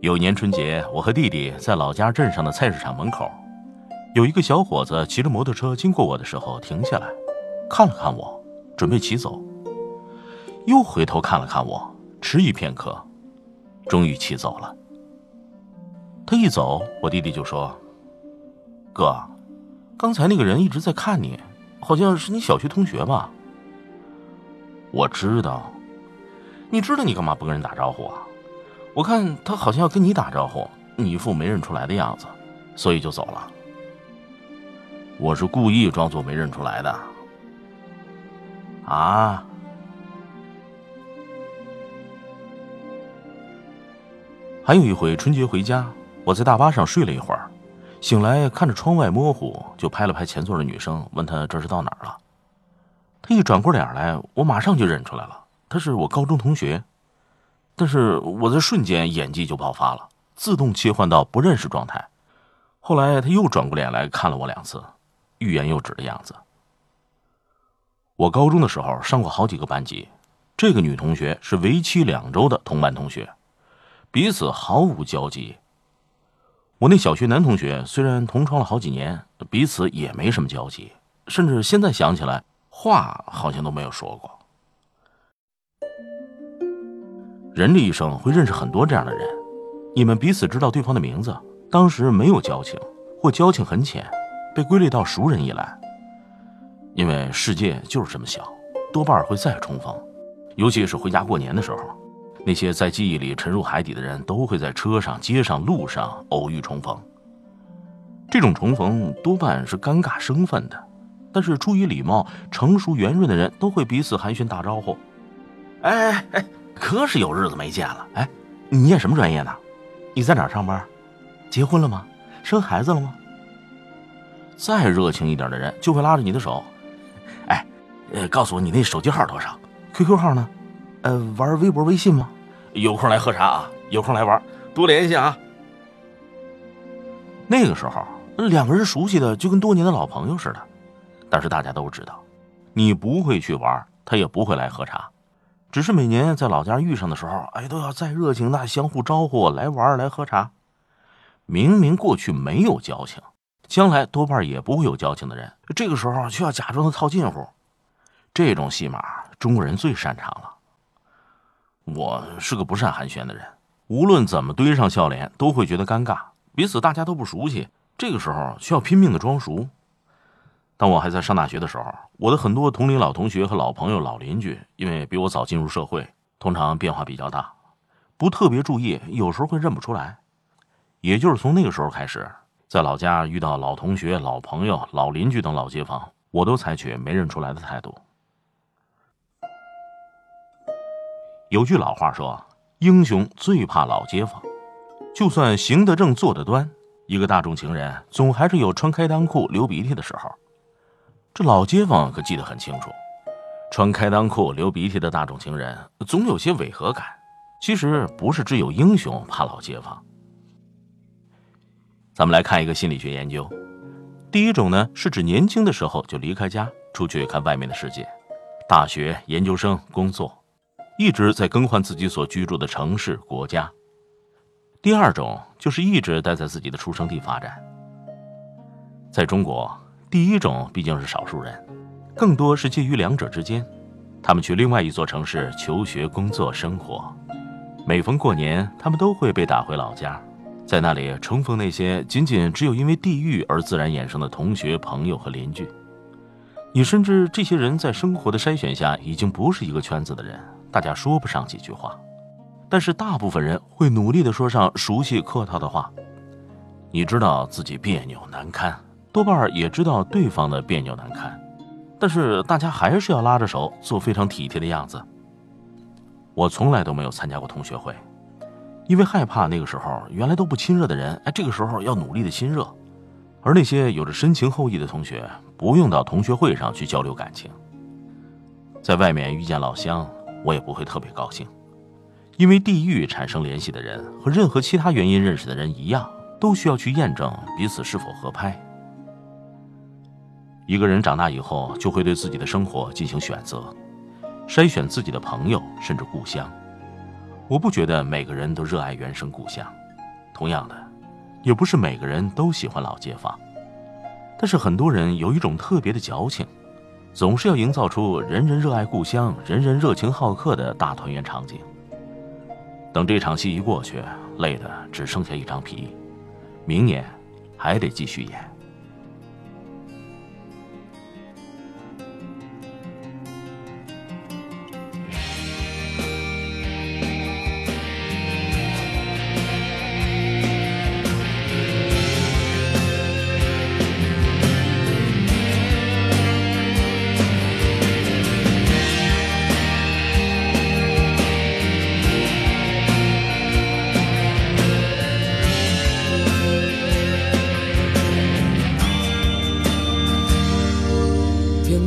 有一年春节，我和弟弟在老家镇上的菜市场门口，有一个小伙子骑着摩托车经过我的时候停下来，看了看我，准备骑走，又回头看了看我，迟疑片刻。终于骑走了。他一走，我弟弟就说：“哥，刚才那个人一直在看你，好像是你小学同学吧？”我知道，你知道你干嘛不跟人打招呼啊？我看他好像要跟你打招呼，你一副没认出来的样子，所以就走了。我是故意装作没认出来的。啊？还有一回春节回家，我在大巴上睡了一会儿，醒来看着窗外模糊，就拍了拍前座的女生，问她这是到哪儿了。她一转过脸来，我马上就认出来了，她是我高中同学。但是我在瞬间演技就爆发了，自动切换到不认识状态。后来他又转过脸来看了我两次，欲言又止的样子。我高中的时候上过好几个班级，这个女同学是为期两周的同班同学。彼此毫无交集。我那小学男同学虽然同窗了好几年，彼此也没什么交集，甚至现在想起来，话好像都没有说过。人这一生会认识很多这样的人，你们彼此知道对方的名字，当时没有交情，或交情很浅，被归类到熟人一栏。因为世界就是这么小，多半会再重逢，尤其是回家过年的时候。那些在记忆里沉入海底的人，都会在车上、街上、路上偶遇重逢。这种重逢多半是尴尬生分的，但是出于礼貌，成熟圆润的人都会彼此寒暄打招呼。哎哎哎，可是有日子没见了。哎，你念什么专业呢？你在哪上班？结婚了吗？生孩子了吗？再热情一点的人就会拉着你的手。哎，呃，告诉我你那手机号多少？QQ 号呢？呃，玩微博、微信吗？有空来喝茶啊！有空来玩，多联系啊！那个时候，两个人熟悉的就跟多年的老朋友似的。但是大家都知道，你不会去玩，他也不会来喝茶。只是每年在老家遇上的时候，哎，都要再热情的相互招呼来玩、来喝茶。明明过去没有交情，将来多半也不会有交情的人，这个时候却要假装的套近乎。这种戏码，中国人最擅长了。我是个不善寒暄的人，无论怎么堆上笑脸，都会觉得尴尬。彼此大家都不熟悉，这个时候需要拼命的装熟。当我还在上大学的时候，我的很多同龄老同学和老朋友、老邻居，因为比我早进入社会，通常变化比较大，不特别注意，有时候会认不出来。也就是从那个时候开始，在老家遇到老同学、老朋友、老邻居等老街坊，我都采取没认出来的态度。有句老话说：“英雄最怕老街坊。”就算行得正，坐得端，一个大众情人总还是有穿开裆裤流鼻涕的时候。这老街坊可记得很清楚，穿开裆裤流鼻涕的大众情人总有些违和感。其实不是只有英雄怕老街坊。咱们来看一个心理学研究，第一种呢是指年轻的时候就离开家出去看外面的世界，大学、研究生、工作。一直在更换自己所居住的城市、国家。第二种就是一直待在自己的出生地发展。在中国，第一种毕竟是少数人，更多是介于两者之间。他们去另外一座城市求学、工作、生活。每逢过年，他们都会被打回老家，在那里重逢那些仅仅只有因为地域而自然衍生的同学、朋友和邻居。你甚至这些人在生活的筛选下，已经不是一个圈子的人。大家说不上几句话，但是大部分人会努力的说上熟悉客套的话。你知道自己别扭难堪，多半也知道对方的别扭难堪，但是大家还是要拉着手做非常体贴的样子。我从来都没有参加过同学会，因为害怕那个时候原来都不亲热的人，哎，这个时候要努力的亲热，而那些有着深情厚谊的同学，不用到同学会上去交流感情。在外面遇见老乡，我也不会特别高兴，因为地域产生联系的人和任何其他原因认识的人一样，都需要去验证彼此是否合拍。一个人长大以后，就会对自己的生活进行选择，筛选自己的朋友，甚至故乡。我不觉得每个人都热爱原生故乡，同样的，也不是每个人都喜欢老街坊。但是很多人有一种特别的矫情。总是要营造出人人热爱故乡、人人热情好客的大团圆场景。等这场戏一过去，累的只剩下一张皮，明年还得继续演。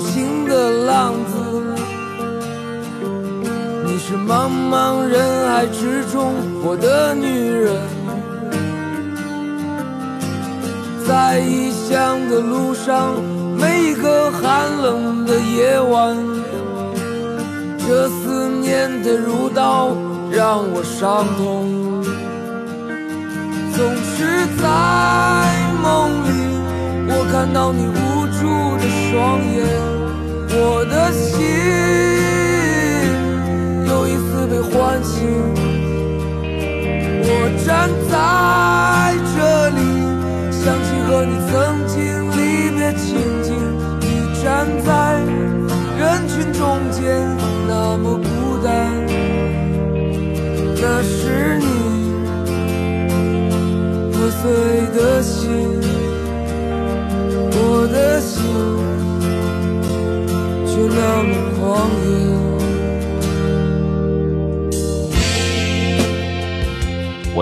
行的浪子，你是茫茫人海之中我的女人，在异乡的路上，每一个寒冷的夜晚，这思念的如刀让我伤痛，总是在梦里，我看到你无助的双眼。站在这里，想起和你曾经离别情景。你站在人群中间，那么孤单，那是你破碎的心，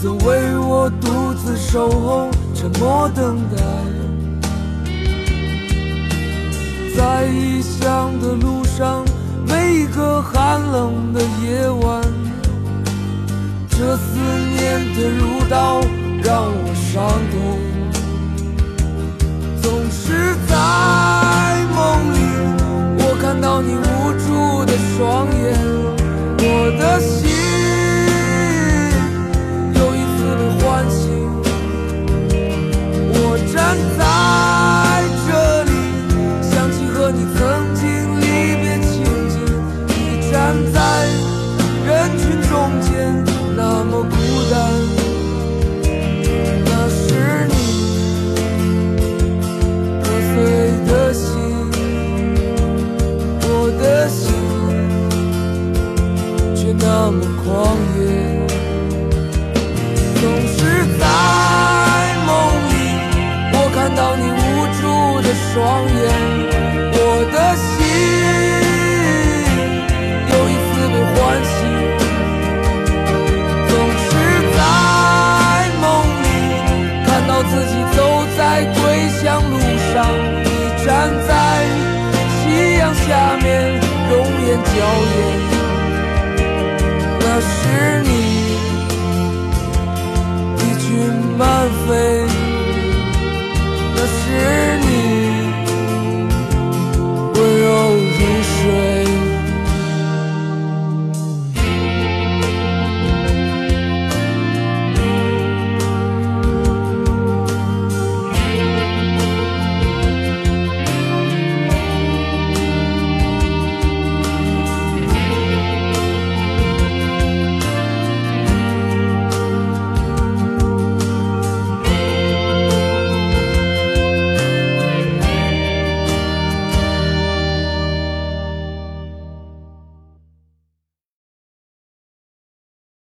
你曾为我独自守候，沉默等待。在异乡的路上，每一个寒冷的夜晚，这思念的如刀，让我伤痛。